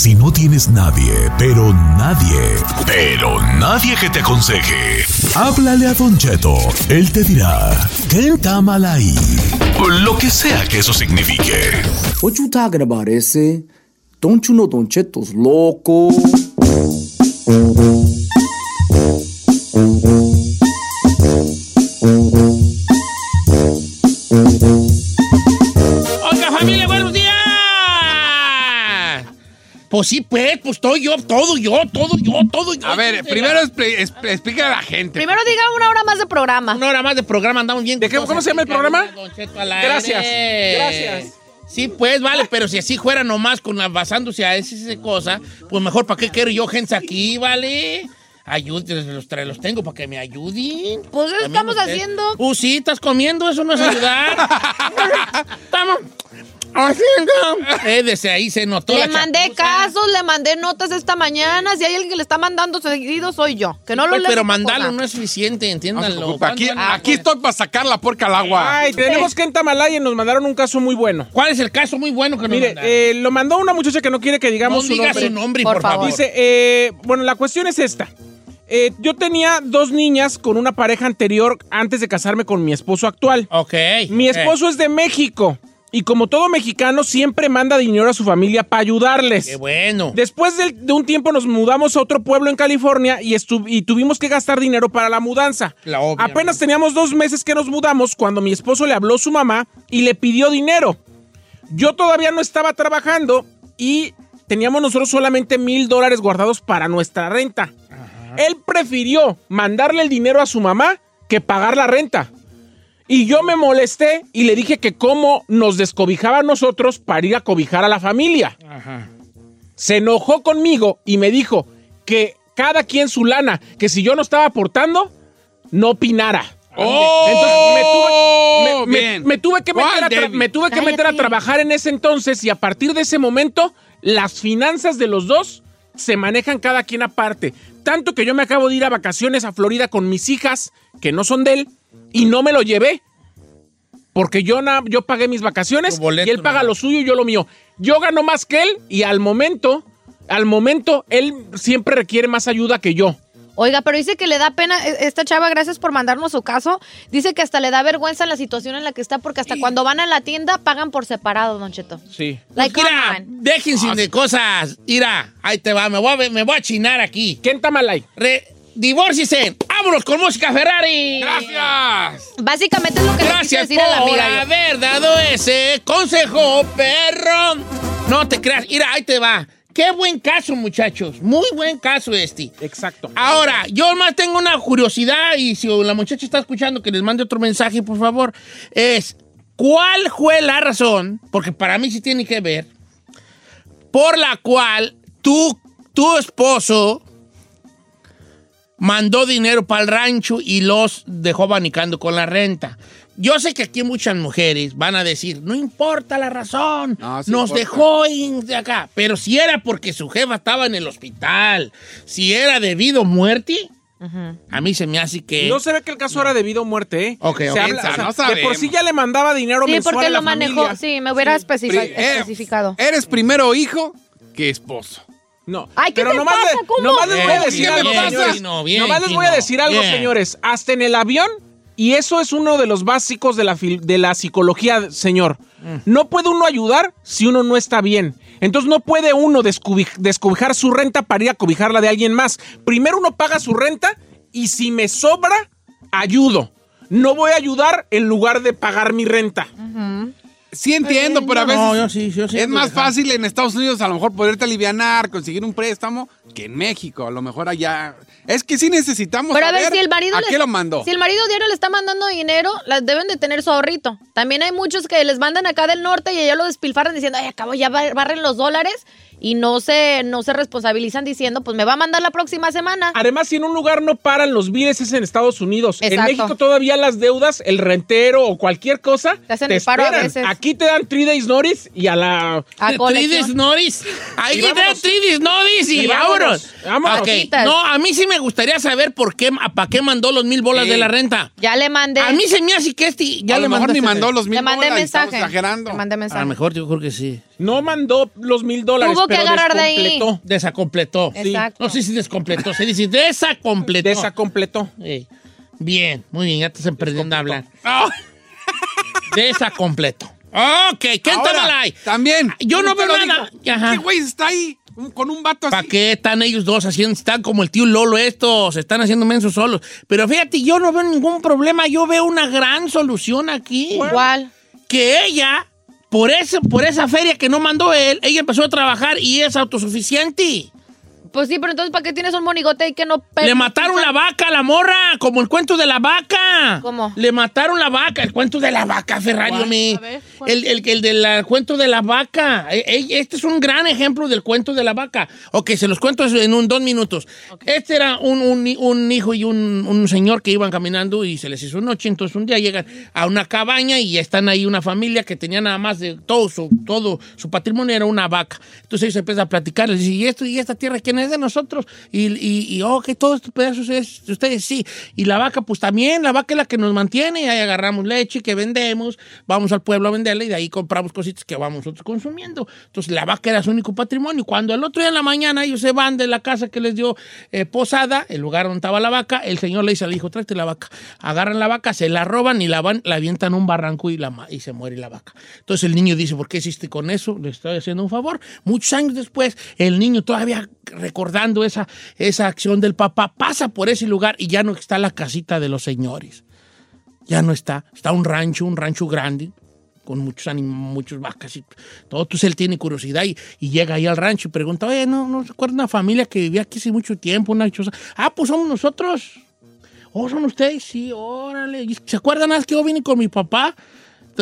Si no tienes nadie, pero nadie, pero nadie que te aconseje, háblale a Don Cheto. Él te dirá, ¿qué está mal ahí? Lo que sea que eso signifique. What you talking about, ese? Don't you know Don Cheto's loco? Pues sí, pues, pues todo yo, todo yo, todo yo, todo yo. A ver, primero expli- expl- explícale a la gente. Primero diga una hora más de programa. Una hora más de programa, andamos bien. ¿De qué- cómo se llama el programa? Gracias, gracias. Sí, pues, vale, pero si así fuera nomás con la- basándose a esa, esa cosa, pues mejor, ¿para qué quiero yo gente aquí, vale? Ayúdenles, los, tra- los tengo para que me ayuden. Pues eso estamos haciendo. Uh, sí, estás comiendo, eso no es ayudar. Estamos. Eh, desde ahí se notó Le la mandé chapuza. casos, le mandé notas esta mañana. Si hay alguien que le está mandando seguido, soy yo. Que no lo Pues, pero mandarlo no es suficiente, No entiéndanlo. aquí, ¿Cuándo van a- aquí estoy para sacar la porca al agua. Ay, tenemos que en Tamalaya nos mandaron un caso muy bueno. ¿Cuál es el caso muy bueno que nos Mire, mandaron? eh, lo mandó una muchacha que no quiere que no digamos su diga nombre. su nombre, Por por, favor. Dice, eh, bueno, la cuestión es esta. Eh, yo tenía dos niñas con una pareja anterior antes de casarme con mi esposo actual. Ok. Mi esposo es de México y como todo mexicano siempre manda dinero a su familia para ayudarles. Qué bueno. Después de, de un tiempo nos mudamos a otro pueblo en California y, y tuvimos que gastar dinero para la mudanza. La obvia, Apenas ¿no? teníamos dos meses que nos mudamos cuando mi esposo le habló a su mamá y le pidió dinero. Yo todavía no estaba trabajando y teníamos nosotros solamente mil dólares guardados para nuestra renta. Él prefirió mandarle el dinero a su mamá que pagar la renta. Y yo me molesté y le dije que cómo nos descobijaba a nosotros para ir a cobijar a la familia. Se enojó conmigo y me dijo que cada quien su lana, que si yo no estaba aportando, no opinara. ¡Oh! Entonces me tuve, me- me- Bien. me tuve que, ¿Cuál, meter a, me tuve que meter a trabajar en ese entonces y a partir de ese momento las finanzas de los dos se manejan cada quien aparte. Tanto que yo me acabo de ir a vacaciones a Florida con mis hijas, que no son de él, y no me lo llevé. Porque yo, na- yo pagué mis vacaciones boleto, y él paga ¿no? lo suyo y yo lo mío. Yo gano más que él y al momento, al momento, él siempre requiere más ayuda que yo. Oiga, pero dice que le da pena. eh, Esta chava, gracias por mandarnos su caso. Dice que hasta le da vergüenza la situación en la que está porque hasta cuando van a la tienda pagan por separado, Don Cheto. Sí. Like, Pues Mira, déjense de cosas. Mira, ahí te va. Me voy a, me voy a chinar aquí. ¿Quién Tamalay? Re, divórciese. ¡Vámonos con música Ferrari! Gracias. Básicamente es lo que le Gracias decir a la por amiga. haber dado ese consejo, perro. No te creas. Mira, ahí te va. Qué buen caso, muchachos. Muy buen caso este. Exacto. Ahora, yo más tengo una curiosidad y si la muchacha está escuchando, que les mande otro mensaje, por favor. Es, ¿cuál fue la razón? Porque para mí sí tiene que ver. Por la cual tú, tu esposo mandó dinero para el rancho y los dejó abanicando con la renta. Yo sé que aquí muchas mujeres van a decir, no importa la razón, No, sí nos importa. dejó de acá. Pero si era porque su jefa estaba en el hospital, si era debido a muerte, a mí se me hace que... No se ve que el caso era debido a muerte, ¿eh? Ok, Se ok. habla- Piensa, o sea, no de por sí ya le mandaba dinero Sí, mensual porque a la lo manejó. familia. Sí, me hubiera eh, especificado. Eres primero hijo que esposo. No. Ay, ¿qué pero te nomás, pasa? le- ¿Cómo? nomás les voy a decir bien, algo, bien, señores. Chino, bien, nomás les voy a decir algo, bien. señores. Hasta en el avión, y eso es uno de los básicos de la, de la psicología, señor. No puede uno ayudar si uno no está bien. Entonces no puede uno descubi- descobijar su renta para ir a cobijarla de alguien más. Primero uno paga su renta y si me sobra, ayudo. No voy a ayudar en lugar de pagar mi renta. Sí entiendo, pero a veces No, yo sí, yo sí es más fácil en Estados Unidos a lo mejor poderte alivianar, conseguir un préstamo, que en México. A lo mejor allá... Es que sí necesitamos Pero a ver, si el marido ¿A les- qué lo mandó? Si el marido diario le está mandando dinero, las deben de tener su ahorrito. También hay muchos que les mandan acá del norte y ellos lo despilfarran diciendo, ay, acabo ya bar- barren los dólares y no se, no se responsabilizan diciendo, pues me va a mandar la próxima semana. Además, si en un lugar no paran los bienes es en Estados Unidos. En. México todavía las deudas, el rentero o cualquier cosa, Te hacen el paro a veces. Aquí te dan three days notice y a la... A colección. Noris. Ahí Y te vámonos. Tridis Noris y, Y vámonos. vámonos. No, a mí sí me gustaría saber por qué, para qué mandó los mil bolas Sí. de la renta. Ya le mandé. A mí se me hace que este ya a le lo mejor ni mandó los mil le mandé bolas, mensaje. exagerando. Le mandé A mensaje. lo mejor yo creo que sí. No mandó los mil dólares, Tuvo que agarrar de ahí. Desacompletó. Exacto. No sé si descompletó. Se dice desacompletó. Desacompletó. Bien, muy bien, ya te estás aprendiendo a hablar. Ah, Desacompleto. Ok, ¿qué tal hay? También. Yo no veo nada. Ajá. ¿Qué güey está ahí con un vato ¿Para así? qué están ellos dos haciendo? Están como el tío Lolo estos, se están haciendo mensos solos. Pero fíjate, yo no veo ningún problema, yo veo una gran solución aquí. Igual. Que ella, por, eso, por esa feria que no mandó él, ella empezó a trabajar y es autosuficiente. Pues sí, pero entonces, ¿para qué tienes un monigote ahí que no... pe- Le mataron la vaca a la morra, como el cuento de la vaca. ¿Cómo? Le mataron la vaca, el cuento de la vaca, Ferrari. me- ver, ¿cuál? el, el, el del cuento de la vaca. E- e- Este es un gran ejemplo del cuento de la vaca. Ok, se los cuento en un dos minutos. Este era un, un- un hijo y un, un señor que iban caminando y se les hizo noche. Entonces un día llegan a una cabaña y están ahí una familia que tenía nada más de todo su, todo su patrimonio era una vaca. Entonces ellos empiezan a platicar, les dicen, ¿y esto y esta tierra quién es de nosotros? Y, y, y oh, que todos estos pedazos es de ustedes, sí. Y la vaca, pues también, la vaca es la que nos mantiene. Y ahí agarramos leche que vendemos, vamos al pueblo a venderla y de ahí compramos cositas que vamos nosotros consumiendo. Entonces la vaca era su único patrimonio. Cuando el otro día en la mañana ellos se van de la casa que les dio eh, posada, el lugar donde estaba la vaca, el señor le dice al hijo, tráete la vaca. Agarran la vaca, se la roban y la van, la avientan a un barranco y, la, y se muere la vaca. Entonces el niño dice, ¿por qué hiciste con eso? Le estoy haciendo un favor. Muchos años después, el niño todavía recordando esa, esa acción del papá, pasa por ese lugar y ya no está la casita de los señores. Ya no está. Está un rancho, un rancho grande, con muchos animales, muchas vacas y todo. Entonces él tiene curiosidad y, llega ahí al rancho y pregunta, oye, ¿no, no se acuerda una familia que vivía aquí hace mucho tiempo, una choza? Ah, pues somos nosotros. Oh, ¿son ustedes? Sí, órale. ¿Y ¿Se acuerdan nada que yo vine con mi papá?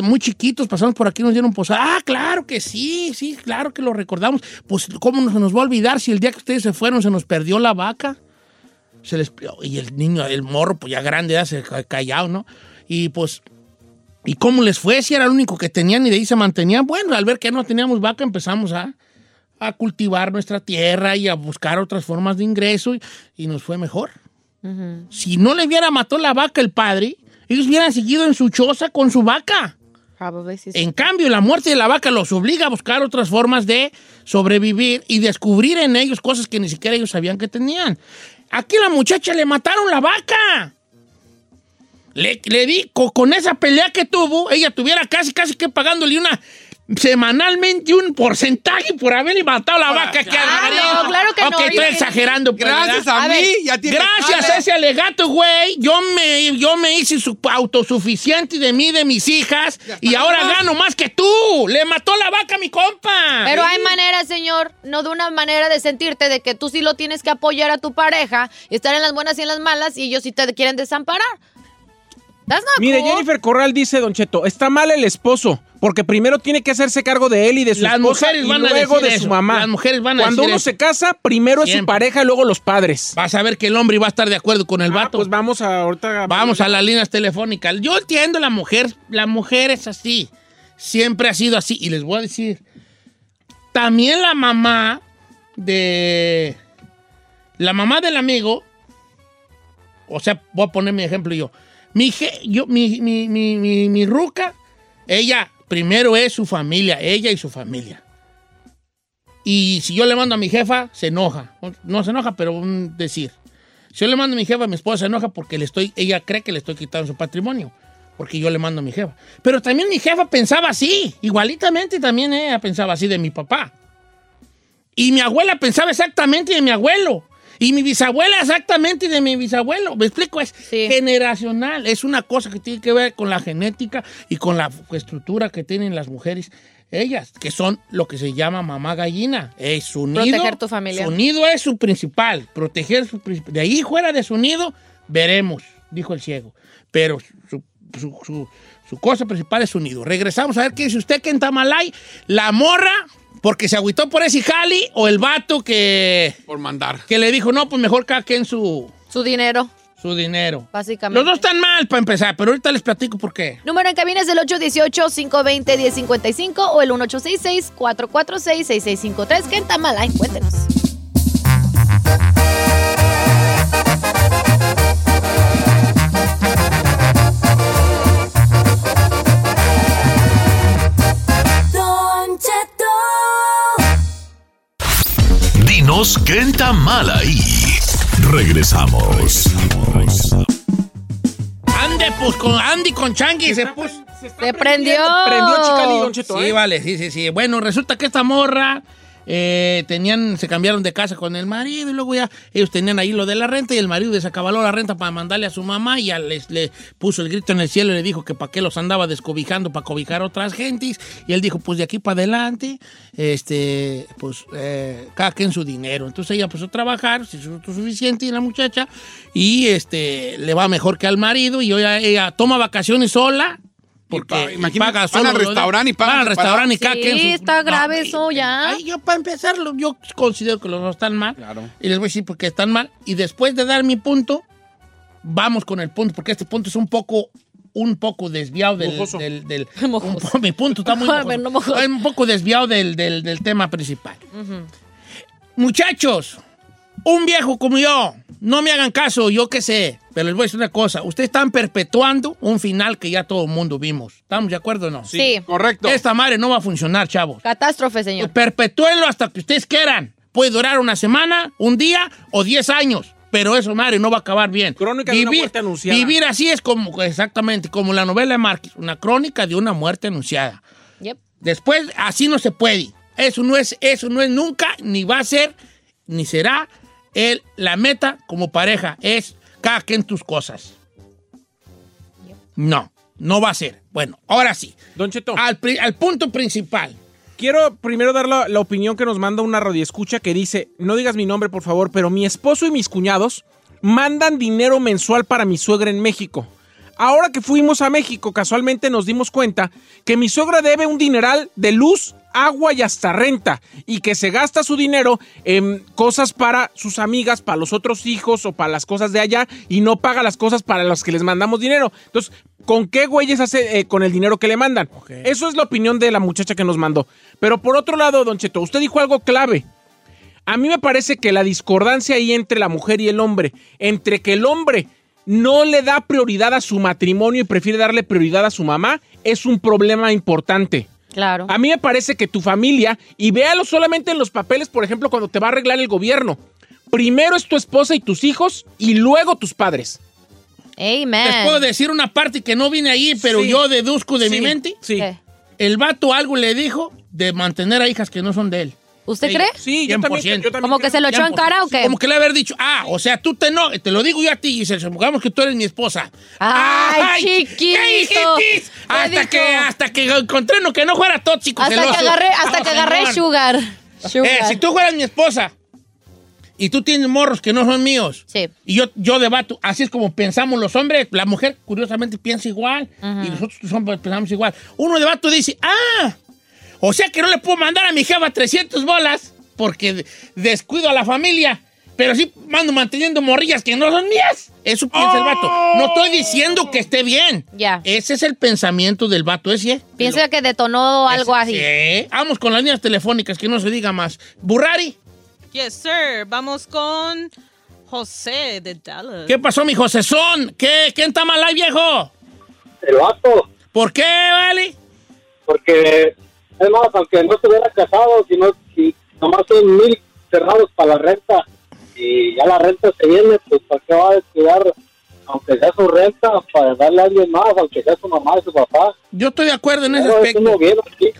De Muy chiquitos, pasamos por aquí, nos dieron posada. Ah, claro que sí, sí, claro que lo recordamos. Pues, ¿cómo no se nos va a olvidar si el día que ustedes se fueron se nos perdió la vaca? Se les, y el niño, el morro, pues ya grande, ya se ca- callado, ¿no? Y pues, ¿y cómo les fue? Si era el único que tenían y de ahí se mantenían. Bueno, al ver que no teníamos vaca, empezamos a, a cultivar nuestra tierra y a buscar otras formas de ingreso y, y nos fue mejor. Si no le hubiera matado la vaca el padre, ellos hubieran seguido en su choza con su vaca. En cambio, la muerte de la vaca los obliga a buscar otras formas de sobrevivir y descubrir en ellos cosas que ni siquiera ellos sabían que tenían. Aquí la muchacha le mataron la vaca. Le, le di, co- con esa pelea que tuvo, ella tuviera casi, casi que pagándole una semanalmente un porcentaje por haberle matado la vaca. que Ah, no, claro que Ok, no, estoy exagerando. pues, Gracias ¿verdad? a, A mí, ya Gracias a ese alegato, güey, yo me, yo me hice su- autosuficiente de mí, de mis hijas, y ahora gano más que tú. Le mató la vaca a mi compa. Pero hay maneras, señor, no de una manera de sentirte de que tú sí lo tienes que apoyar a tu pareja, y estar en las buenas y en las malas, y ellos sí te quieren desamparar. Mire, cool. Jennifer Corral dice, Don Cheto, está mal el esposo, porque primero tiene que hacerse cargo de él y de su Las esposa mujeres y van luego de eso. su mamá. Las mujeres van a Cuando decir uno eso. se casa, primero es su pareja y luego los padres. Vas a ver que el hombre va a estar de acuerdo con el Ah, vato. pues vamos a ahorita. Vamos a las líneas telefónicas. Yo entiendo la mujer, la mujer es así. Siempre ha sido así. Y les voy a decir, también la mamá de... La mamá del amigo, o sea, voy a poner mi ejemplo yo. Mi, je- yo, mi, mi, mi, mi, mi ruca, ella primero es su familia, ella y su familia. Y si yo le mando a mi jefa, se enoja. No se enoja, pero decir. Si yo le mando a mi jefa, mi esposa se enoja porque le estoy, ella cree que le estoy quitando su patrimonio. porque yo le mando a mi jefa. Pero también mi jefa pensaba así, igualitamente también ella pensaba así de mi papá. Y mi abuela pensaba exactamente de mi abuelo. Y mi bisabuela exactamente de mi bisabuelo. ¿Me explico? Es generacional. Es una cosa que tiene que ver con la genética y con la estructura que tienen las mujeres. Ellas, que son lo que se llama mamá gallina. Es su nido. Proteger tu familia. Su nido es su principal. Proteger su principal. De ahí fuera de su nido, veremos, dijo el ciego. Pero su, su- su- su cosa principal es su nido. Regresamos a ver qué dice usted que en Tamalay, la morra, porque se agüitó por ese jali, o el vato que, Por mandar. que le dijo, no, pues mejor cada quien su, Su dinero, su dinero. básicamente. Los dos están mal para empezar, pero ahorita les platico por qué. Número en cabina es el 818-520-1055 o el 1866-446-6653. ¿Qué en Tamalay? Cuéntenos. Dinos qué está mal ahí. Regresamos. Ande, pues con Andy con Changi se puso. Se prendió. Prendió Chicali, Don Cheto, Sí, ¿eh? vale, sí, sí, sí. Bueno, resulta que esta morra eh, tenían, se cambiaron de casa con el marido y luego ya ellos tenían ahí lo de la renta y el marido desacabaló la renta para mandarle a su mamá y ya les, le puso el grito en el cielo y le dijo que para qué los andaba descobijando para cobijar otras gentes y él dijo pues de aquí para adelante este pues eh, su dinero. Entonces ella empezó a trabajar se hizo suficiente y la muchacha y este le va mejor que al marido y hoy ella toma vacaciones sola porque paga van solo al lo de- restaurante y pagan van al restaurante y Sí, está grave No, eso ya. Ay, yo para empezarlo, yo considero que los dos están mal. Claro. Y les voy a decir por qué están mal. Y después de dar mi punto, vamos con el punto, porque este punto es un poco un poco desviado del... Mojoso. del- un mi punto está muy mojoso. no mojoso. Un poco desviado del, del- del tema principal. Muchachos, un viejo como yo, no me hagan caso, yo qué sé, pero les voy a decir una cosa. Ustedes están perpetuando un final que ya todo el mundo vimos. ¿Estamos de acuerdo o no? Sí. Correcto. Esta madre no va a funcionar, chavos. Catástrofe, señor. Perpetúenlo hasta que ustedes quieran. Puede durar una semana, un día o diez años. Pero eso, madre, no va a acabar bien. Crónica de una muerte anunciada. Vivir así es como, exactamente, como la novela de Márquez. Una crónica de una muerte anunciada. Yep. Después, así no se puede. Eso no es, eso no es nunca, ni va a ser, ni será el, la meta como pareja. Es cada quien tus cosas. No, no va a ser. Bueno, ahora sí. Don Cheto. Al, al punto principal. Quiero primero dar la, la opinión que nos manda una radioescucha que dice, no digas mi nombre por favor, pero mi esposo y mis cuñados mandan dinero mensual para mi suegra en México. Ahora que fuimos a México, casualmente nos dimos cuenta que mi suegra debe un dineral de luz, agua y hasta renta, y que se gasta su dinero en cosas para sus amigas, para los otros hijos o para las cosas de allá, y no paga las cosas para las que les mandamos dinero. Entonces, ¿con qué güeyes hace eh, con el dinero que le mandan? Eso es la opinión de la muchacha que nos mandó. Pero por otro lado, don Cheto, usted dijo algo clave. A mí me parece que la discordancia ahí entre la mujer y el hombre, entre que el hombre no le da prioridad a su matrimonio y prefiere darle prioridad a su mamá, es un problema importante. Claro. A mí me parece que tu familia, y véalo solamente en los papeles, por ejemplo, cuando te va a arreglar el gobierno, primero es tu esposa y tus hijos y luego tus padres. Amen. Les puedo decir una parte que no viene ahí, pero Sí. yo deduzco de mi mente. Sí. ¿Qué? El vato algo le dijo de mantener a hijas que no son de él. ¿Usted cree? Sí, yo también, 100%. yo también ¿Como que se lo echó en cara o qué? Como que le haber dicho, ah, o sea, tú te no, te lo digo yo a ti, y se supongamos que tú eres mi esposa. Ay, chiquito. ¿qué Hasta dijo? que, hasta que encontré no, que no fuera tóxico. Hasta celoso. que agarré, hasta No, que agarré señor. sugar. Eh, Sugar. si tú fueras mi esposa y tú tienes morros que no son míos, Sí. y yo, yo debato, así es como pensamos los hombres, la mujer curiosamente piensa igual, y nosotros los hombres pensamos igual. Uno debato dice, ah, o sea que no le puedo mandar a mi jefa 300 bolas porque de- descuido a la familia, pero sí mando manteniendo morrillas que no son mías. Eso piensa el vato. No estoy diciendo que esté bien. Ya. Ese es el pensamiento del vato ese. Piensa que detonó algo así. Sí. Vamos con las líneas telefónicas, que no se diga más. Burrari. Yes, sir. Vamos con José de Dallas. ¿Qué pasó, mi Josezón? ¿Qué? ¿Quién está mal ahí, viejo? El vato, ¿Por qué, vale? porque es más, aunque no se hubiera casado, sino si nomás son mil cerrados para la renta y ya la renta se viene, pues ¿para qué va a descuidar aunque sea su renta, para darle a alguien más, aunque sea su mamá y su papá. Yo estoy de acuerdo en ese aspecto. aquí.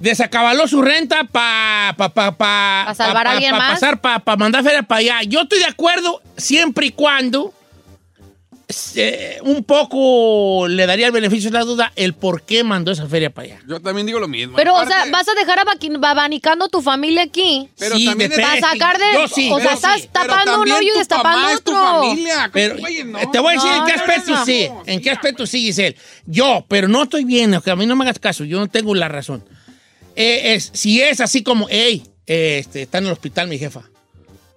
Desacabaló su renta para pa, pa, pa, ¿Pa salvar a alguien más? pasar, para mandar feria para allá. Yo estoy de acuerdo siempre y cuando eh, un poco le daría el beneficio de la duda el por qué mandó esa feria para allá. Yo también digo lo mismo. Pero, o sea, vas a dejar abanicando tu familia aquí. Pero Sí, también Para sacar de. Yo sí, o sea, yo estás sí. tapando un hoyo y tu destapando es tu otro. familia. ¿Cómo, Pero güey, no? eh, te voy a decir en qué No, no, aspecto no, no. sí. En qué aspecto sí, Giselle. Yo, pero no estoy bien, que a mí no me hagas caso, yo no tengo la razón. Eh, es, si es así como, hey, este, está en el hospital mi jefa.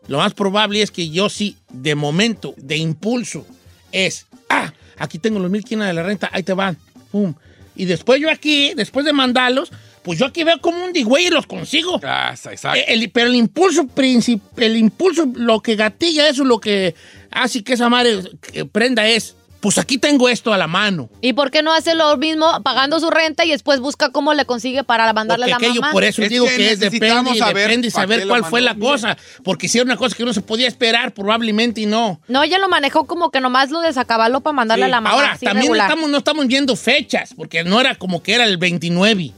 Lo más probable es que yo sí, de momento, de impulso, es, ah, aquí tengo los mil quinas de la renta, ahí te van, pum. Y después yo aquí, después de mandarlos, pues yo aquí veo como un digüey y los consigo. Ah, exacto. Eh, el- pero el impulso princip- el impulso, lo que gatilla eso, lo que hace que esa madre prenda es, pues aquí tengo esto a la mano. ¿Y por qué no hace lo mismo pagando su renta y después busca cómo le consigue para mandarle Porque a la aquello, mamá? por eso Es digo que que, es depende, saber depende saber cuál fue la cosa. Porque si era una cosa que no se podía esperar, probablemente y no. No, ella lo manejó como que nomás lo desacabaló para mandarle Sí. a la mamá. Ahora, también regular. estamos, no estamos viendo fechas, porque no era como que era el 29.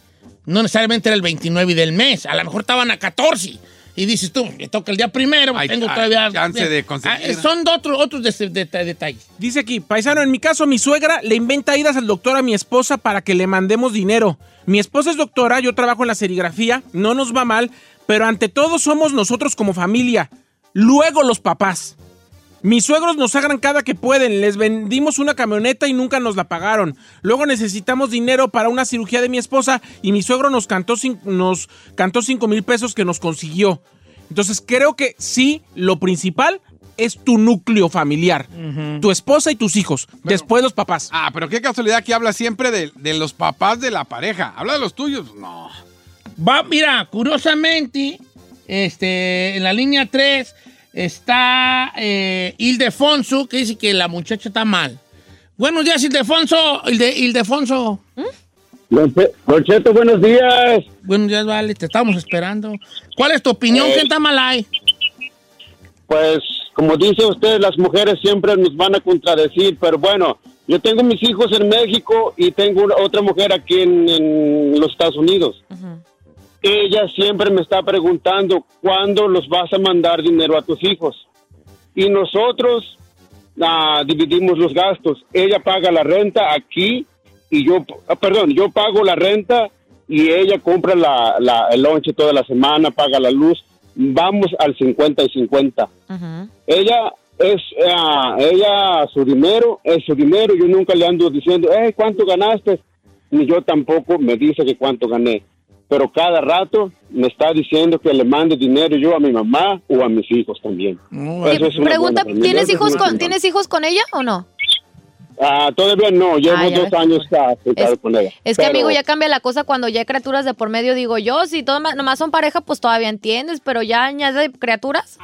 No necesariamente era el 29 del mes. A lo mejor estaban a 14. Y dices tú, le toca el día primero, Hay- tengo hay todavía... chance de conseguir. Ah, son otros otros de- de- de- detalles. Dice aquí, paisano, en mi caso, mi suegra le inventa idas al doctor a mi esposa para que le mandemos dinero. Mi esposa es doctora, yo trabajo en la serigrafía, no nos va mal, pero ante todo somos nosotros como familia. Luego los papás. Mis suegros nos agarran cada que pueden, les vendimos una camioneta y nunca nos la pagaron. Luego necesitamos dinero para una cirugía de mi esposa y mi suegro nos cantó, nos cantó cinco mil pesos que nos consiguió. Entonces creo que sí, lo principal es tu núcleo familiar. Tu esposa y tus hijos. después los papás. Ah, pero qué casualidad que habla siempre de, de los papás de la pareja. Habla de los tuyos. No. Va, mira, curiosamente, este, en la línea 3 está eh, Ildefonso, que dice que la muchacha está mal. Buenos días, Ildefonso. Ilde, Ildefonso. Don Cheto, buenos días. Buenos días, vale, te estamos esperando. ¿Cuál es tu opinión? Eh, ¿Quién está mal ahí? Pues, como dice usted, las mujeres siempre nos van a contradecir, pero bueno, yo tengo mis hijos en México y tengo una- otra mujer aquí en, en los Estados Unidos. Ella siempre me está preguntando cuándo los vas a mandar dinero a tus hijos. Y nosotros ah, dividimos los gastos. Ella paga la renta aquí y yo, ah, perdón, yo pago la renta y ella compra la, la- el lonche toda la semana, paga la luz. Vamos al 50 y 50. Ella es, ah, ella, su dinero es su dinero. Yo nunca le ando diciendo, eh, ¿cuánto ganaste? Ni yo tampoco me dice que cuánto gané. Pero cada rato me está diciendo que le mande dinero yo a mi mamá o a mis hijos también. Eso es una Pregunta. ¿tienes hijos, con, buena ¿tienes hijos con ella o no? Ah, todavía no, llevo Ah, dos ves. años casado con ella. Es que, Pero- amigo, ya cambia la cosa cuando ya hay criaturas de por medio. Digo yo, si todo, nomás son pareja, pues todavía entiendes, pero ya añade criaturas.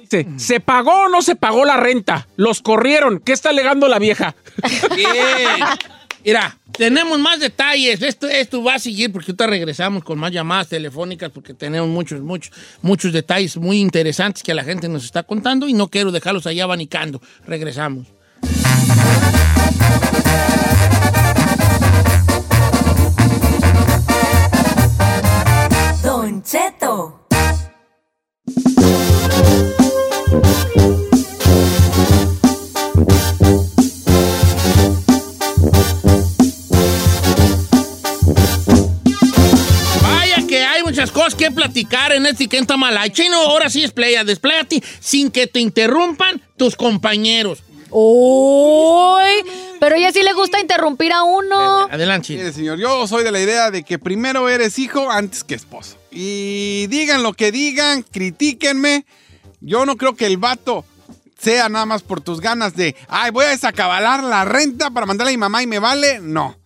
Dice, ¿se pagó o no se pagó la renta? Los corrieron. ¿Qué está alegando la vieja? Bien. Mira, tenemos más detalles. Esto, esto va a seguir porque ahorita regresamos con más llamadas telefónicas porque tenemos muchos, muchos, muchos detalles muy interesantes que la gente nos está contando y no quiero dejarlos allá abanicando. Regresamos. Don Cheto. Cosas que platicar en este Quenta Malay. Chino, ahora sí desplaya, despléate sin que te interrumpan tus compañeros. ¡Uy! Pero ella sí le gusta interrumpir a uno. Adelante. Mire, señor, yo soy de la idea de que primero eres hijo antes que esposo. Y digan lo que digan, critíquenme. Yo no creo que el vato sea nada más por tus ganas de, ay, voy a desacabalar la renta para mandarle a mi mamá y me vale. No.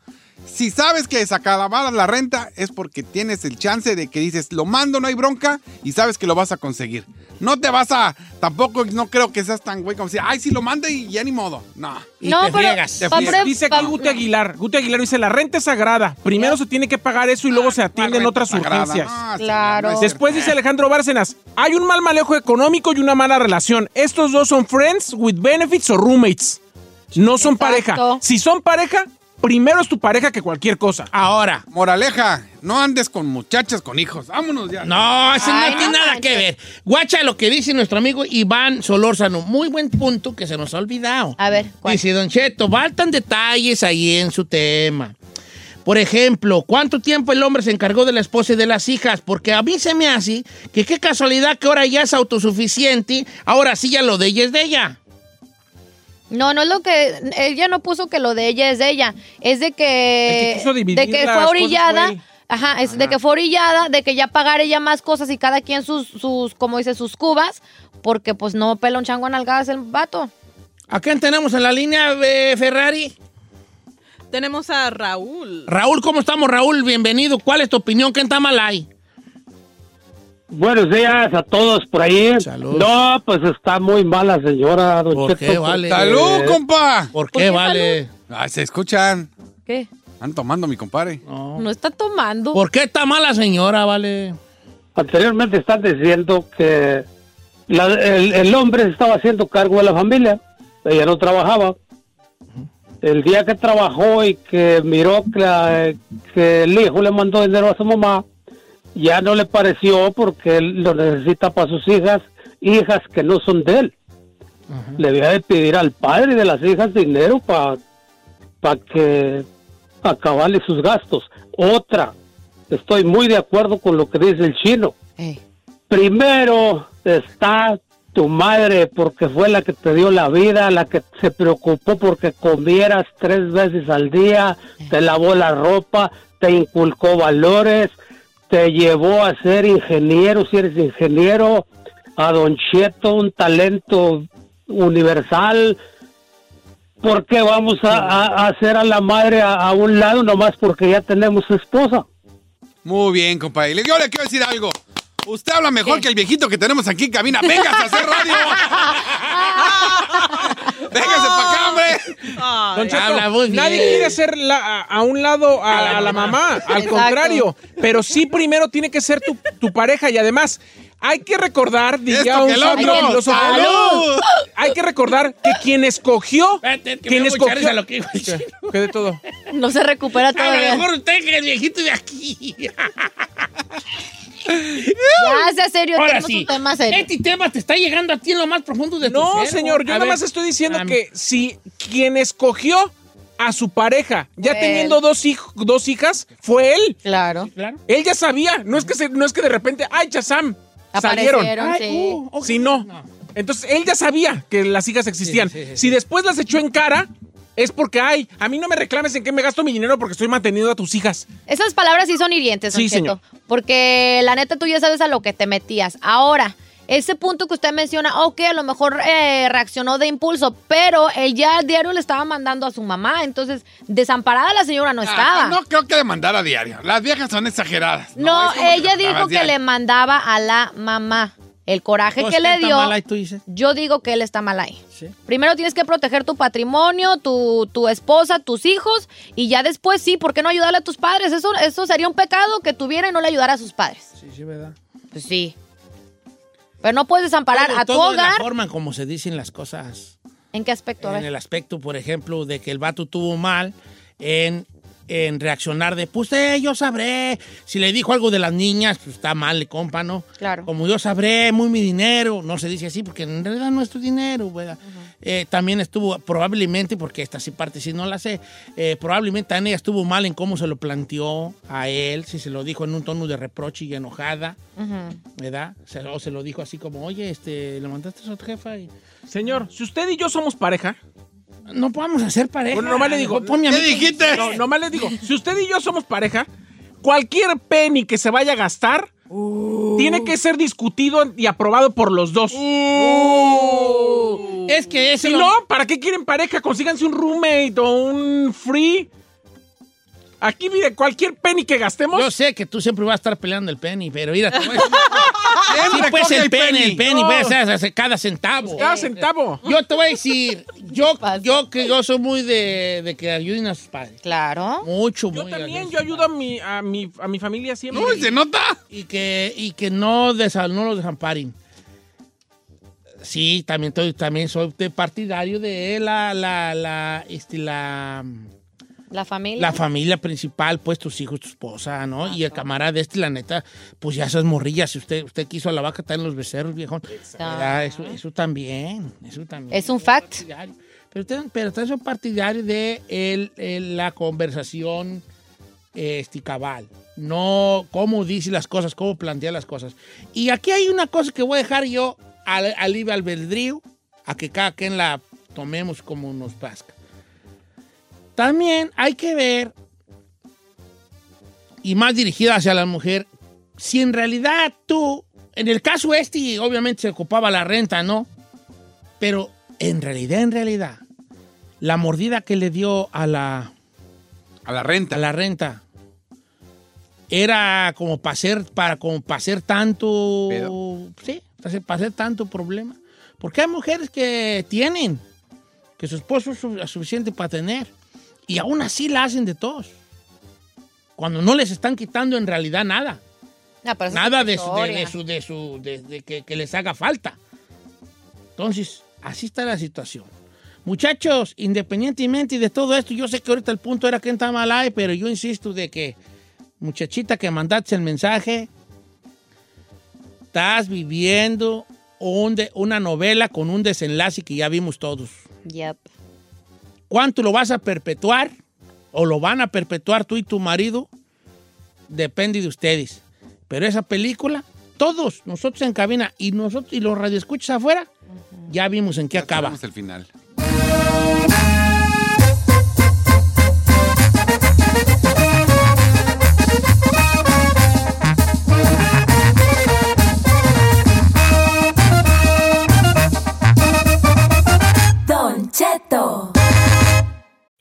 Si sabes que desacabalar la renta es porque tienes el chance de que dices, lo mando, no hay bronca, y sabes que lo vas a conseguir. No te vas a, tampoco no creo que seas tan güey como decir, ay, si lo mando y ya ni modo. No. Y No, te pero- friegas. Te friegas. Dice aquí Guti Aguilar. Guti Aguilar dice, la renta es sagrada. Primero se tiene que pagar eso y luego se atienden La otras sagrada. urgencias. No, señor, Claro. no Después dice Alejandro Bárcenas, hay un mal manejo económico y una mala relación. Estos dos son friends with benefits o roommates. No son Exacto. pareja. Si son pareja, primero es tu pareja que cualquier cosa. Ahora, Moraleja, no andes con muchachas con hijos. Vámonos ya. no, eso Ay, no tiene no nada manches. que ver. Guacha lo que dice nuestro amigo Iván Solórzano. Muy buen punto que se nos ha olvidado. A ver, ¿cuál? Dice Don Cheto, faltan detalles ahí en su tema. Por ejemplo, ¿cuánto tiempo el hombre se encargó de la esposa y de las hijas? Porque a mí se me hace que qué casualidad que ahora ya es autosuficiente, ahora sí ya lo de ella es de ella. No, no es lo que. Ella no puso que lo de ella es de ella. Es de que. que quiso dividir de que fue orillada. Ajá, es de que fue orillada, de que ya pagar ella más cosas y cada quien sus, sus, como dice, sus cubas, porque pues no pela un chango en algadas el vato. ¿A quién tenemos en la línea, eh, Ferrari? Tenemos a Raúl. Raúl, ¿cómo estamos, Raúl? Bienvenido. ¿Cuál es tu opinión? ¿Quién está mal ahí? Buenos días a todos por ahí. Salud. No, pues está muy mala señora, don ¿Por Cheto. qué, vale? ¡Salud, compa! ¿Por ¿Por qué qué vale? Ay, se escuchan. ¿Qué? Están tomando mi compadre. No. No está tomando. ¿Por qué está mala señora, vale? Anteriormente están diciendo que la- el, el hombre se estaba haciendo cargo de la familia. Ella no trabajaba. El día que trabajó y que miró que, la- que el hijo le mandó dinero a su mamá, ya no le pareció porque él lo necesita para sus hijas, hijas que no son de él. Le debía de pedir al padre de las hijas dinero para que acabarle sus gastos. Otra, estoy muy de acuerdo con lo que dice el chino. Primero está tu madre porque fue la que te dio la vida, la que se preocupó porque comieras tres veces al día, te lavó la ropa, te inculcó valores, te llevó a ser ingeniero, si eres ingeniero, a Don Cheto, un talento universal. ¿Por qué vamos a, a- a hacer a la madre a, a un lado nomás porque ya tenemos esposa? Muy bien, compadre. Yo le quiero decir algo. Usted habla mejor que el viejito que tenemos aquí en cabina. ¡Véngase a hacer radio! ¡Véngase para acá, Don Cheto, habla muy bien. nadie quiere hacer la- a, a un lado a, a la mamá, al Exacto. contrario, pero sí primero tiene que ser tu, tu pareja y además hay que recordar, diría Esto un que el sabio otro. filósofo, ¡Salud! hay que recordar que quien escogió, Espérate, que quien escogió, lo que dijo el chino. ¿Qué de todo? no se recupera A lo todavía. mejor usted que es el viejito de aquí. Ya, sea serio, Ahora tenemos sí. un tema serio. Este tema te está llegando a ti en lo más profundo de tu No, señor, yo nada más estoy diciendo que si quien escogió a su pareja, ya Fue teniendo dos, hij- dos hijas, fue él. Claro. Claro. Él ya sabía, no es que, se- no es que de repente, ay, Chazam, salieron. Aparecieron, Ay, sí. uh, ok. Si no. Entonces, él ya sabía que las hijas existían. Sí, sí, sí, si después las echó en cara, es porque, ay, a mí no me reclames en qué me gasto mi dinero porque estoy manteniendo a tus hijas. Esas palabras sí son hirientes, Don Sí, Cheto, señor. Porque la neta tú ya sabes a lo que te metías. Ahora, ese punto que usted menciona, ok, a lo mejor eh, reaccionó de impulso, pero él ya al diario le estaba mandando a su mamá. Entonces, desamparada la señora no estaba. Ah, no creo que le mandara a diario. Las viejas son exageradas. No, ella que dijo que le mandaba a la mamá. El coraje Entonces, que le ¿quién está dio. mal ahí, tú dices? Yo digo que él está mal ahí. Sí. Primero tienes que proteger tu patrimonio, tu, tu esposa, tus hijos, y ya después sí, ¿por qué no ayudarle a tus padres? Eso, eso sería un pecado que tuviera y no le ayudara a sus padres. Sí, sí, ¿verdad? Pues sí. Pero no puedes desamparar Todo- a tu todo de la hogar. forma en como se dicen las cosas. ¿En qué aspecto? A En ver. el aspecto, por ejemplo, de que el vato tuvo mal en, en reaccionar de, pues eh, yo sabré. Si le dijo algo de las niñas, pues está mal, le compa, ¿no? Claro. Como yo sabré, muy mi dinero. No se dice así porque en realidad no es tu dinero, ¿verdad? Eh, también estuvo, probablemente, porque esta sí parte sí no la sé, eh, probablemente también ella estuvo mal en cómo se lo planteó a él, si se lo dijo en un tono de reproche y enojada, Ujú. ¿verdad? Se- o se lo dijo así como, oye, este, le mandaste a su jefa y... Señor, si usted y yo somos pareja, No podemos hacer pareja. Bueno, nomás le digo, ¿Qué dijiste? no, nomás les digo, si usted y yo somos pareja, cualquier penny que se vaya a gastar tiene que ser discutido y aprobado por los dos. Es que eso... Si no, ¿para qué quieren pareja? Consíganse un roommate o un free. Aquí, mire, cualquier penny que gastemos. Yo sé que tú siempre vas a estar peleando el penny, pero mira, te voy a decir- Sí, pues el penny, el penny, No. pues, o sea, cada centavo. Cada centavo. Yo te voy a decir, yo, yo que yo soy muy de, de que ayuden a sus padres. Claro. Mucho, Yo muy también, yo ayudo a mi, a mi, a mi familia siempre. No, se nota. Y que, y que no, desa- no los desamparen. Sí, también, estoy- también soy de partidario de la, la, la, este, la, La familia. la familia principal, pues tus hijos, tu esposa, ¿no? Y el camarada este, la neta, pues ya esas morrillas, si usted, usted quiso a la vaca, está en los becerros, viejón. Eso, eso también, eso también. Es un fact. Pero usted, pero usted es partidario de el- el- la conversación este, cabal. No cómo dice las cosas, cómo plantea las cosas. Y aquí hay una cosa que voy a dejar yo al, al libre albedrío, a que cada quien la tomemos como nos plazca. También hay que ver, y más dirigida hacia la mujer, si en realidad tú, en el caso este, obviamente se ocupaba la renta, ¿no? Pero en realidad, en realidad, la mordida que le dio a la, A la renta. a la renta era como para hacer, para, como para hacer tanto, sí, para hacer, tanto problema. Porque hay mujeres que tienen, que su esposo es su- suficiente para tener, y aún así la hacen de todos. Cuando no les están quitando en realidad nada. No, Nada de, su, de, su, de su, de- de que, que les haga falta. Entonces, así está la situación. Muchachos, independientemente de todo esto, yo sé que ahorita el punto era que está mal ahí, pero yo insisto de que, muchachita que mandaste el mensaje, estás viviendo un de- una novela con un desenlace que ya vimos todos. Yep. ¿Cuánto lo vas a perpetuar? ¿O lo van a perpetuar tú y tu marido? Depende de ustedes. Pero esa película, todos, nosotros en cabina y nosotros y los radioescuchas afuera, ya vimos en qué acaba. Sabemos el final.